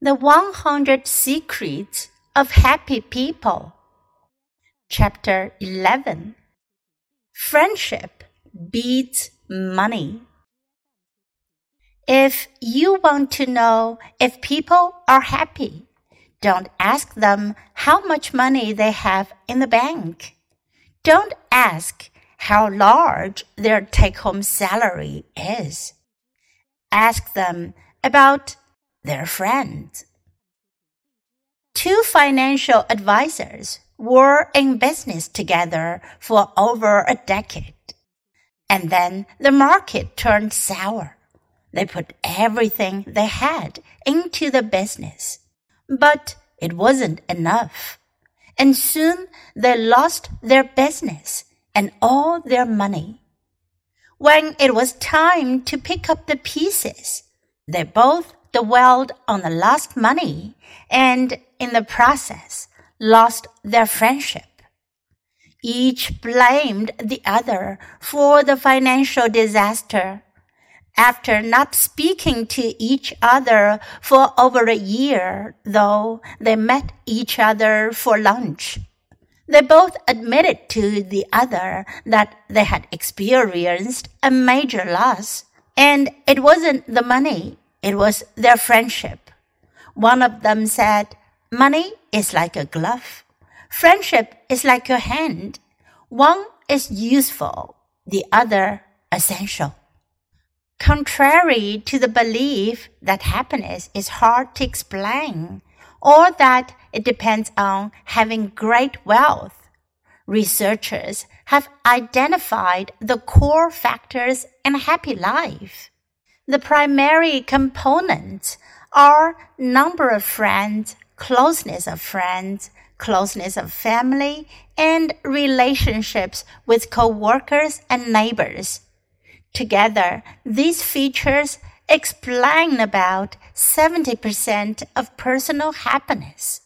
The 100 Secrets of Happy People. Chapter 11 Friendship beats money. If you want to know if people are happy, don't ask them how much money they have in the bank. Don't ask how large their take home salary is. Ask them about their friends. Two financial advisors were in business together for over a decade. And then the market turned sour. They put everything they had into the business. But it wasn't enough. And soon they lost their business and all their money. When it was time to pick up the pieces, they both dwelled on the lost money and in the process lost their friendship. Each blamed the other for the financial disaster. After not speaking to each other for over a year, though they met each other for lunch, they both admitted to the other that they had experienced a major loss. And it wasn't the money, it was their friendship. One of them said, Money is like a glove. Friendship is like your hand. One is useful, the other essential. Contrary to the belief that happiness is hard to explain or that it depends on having great wealth, researchers have identified the core factors in a happy life. The primary components are number of friends, closeness of friends, closeness of family, and relationships with coworkers and neighbors. Together, these features explain about 70% of personal happiness.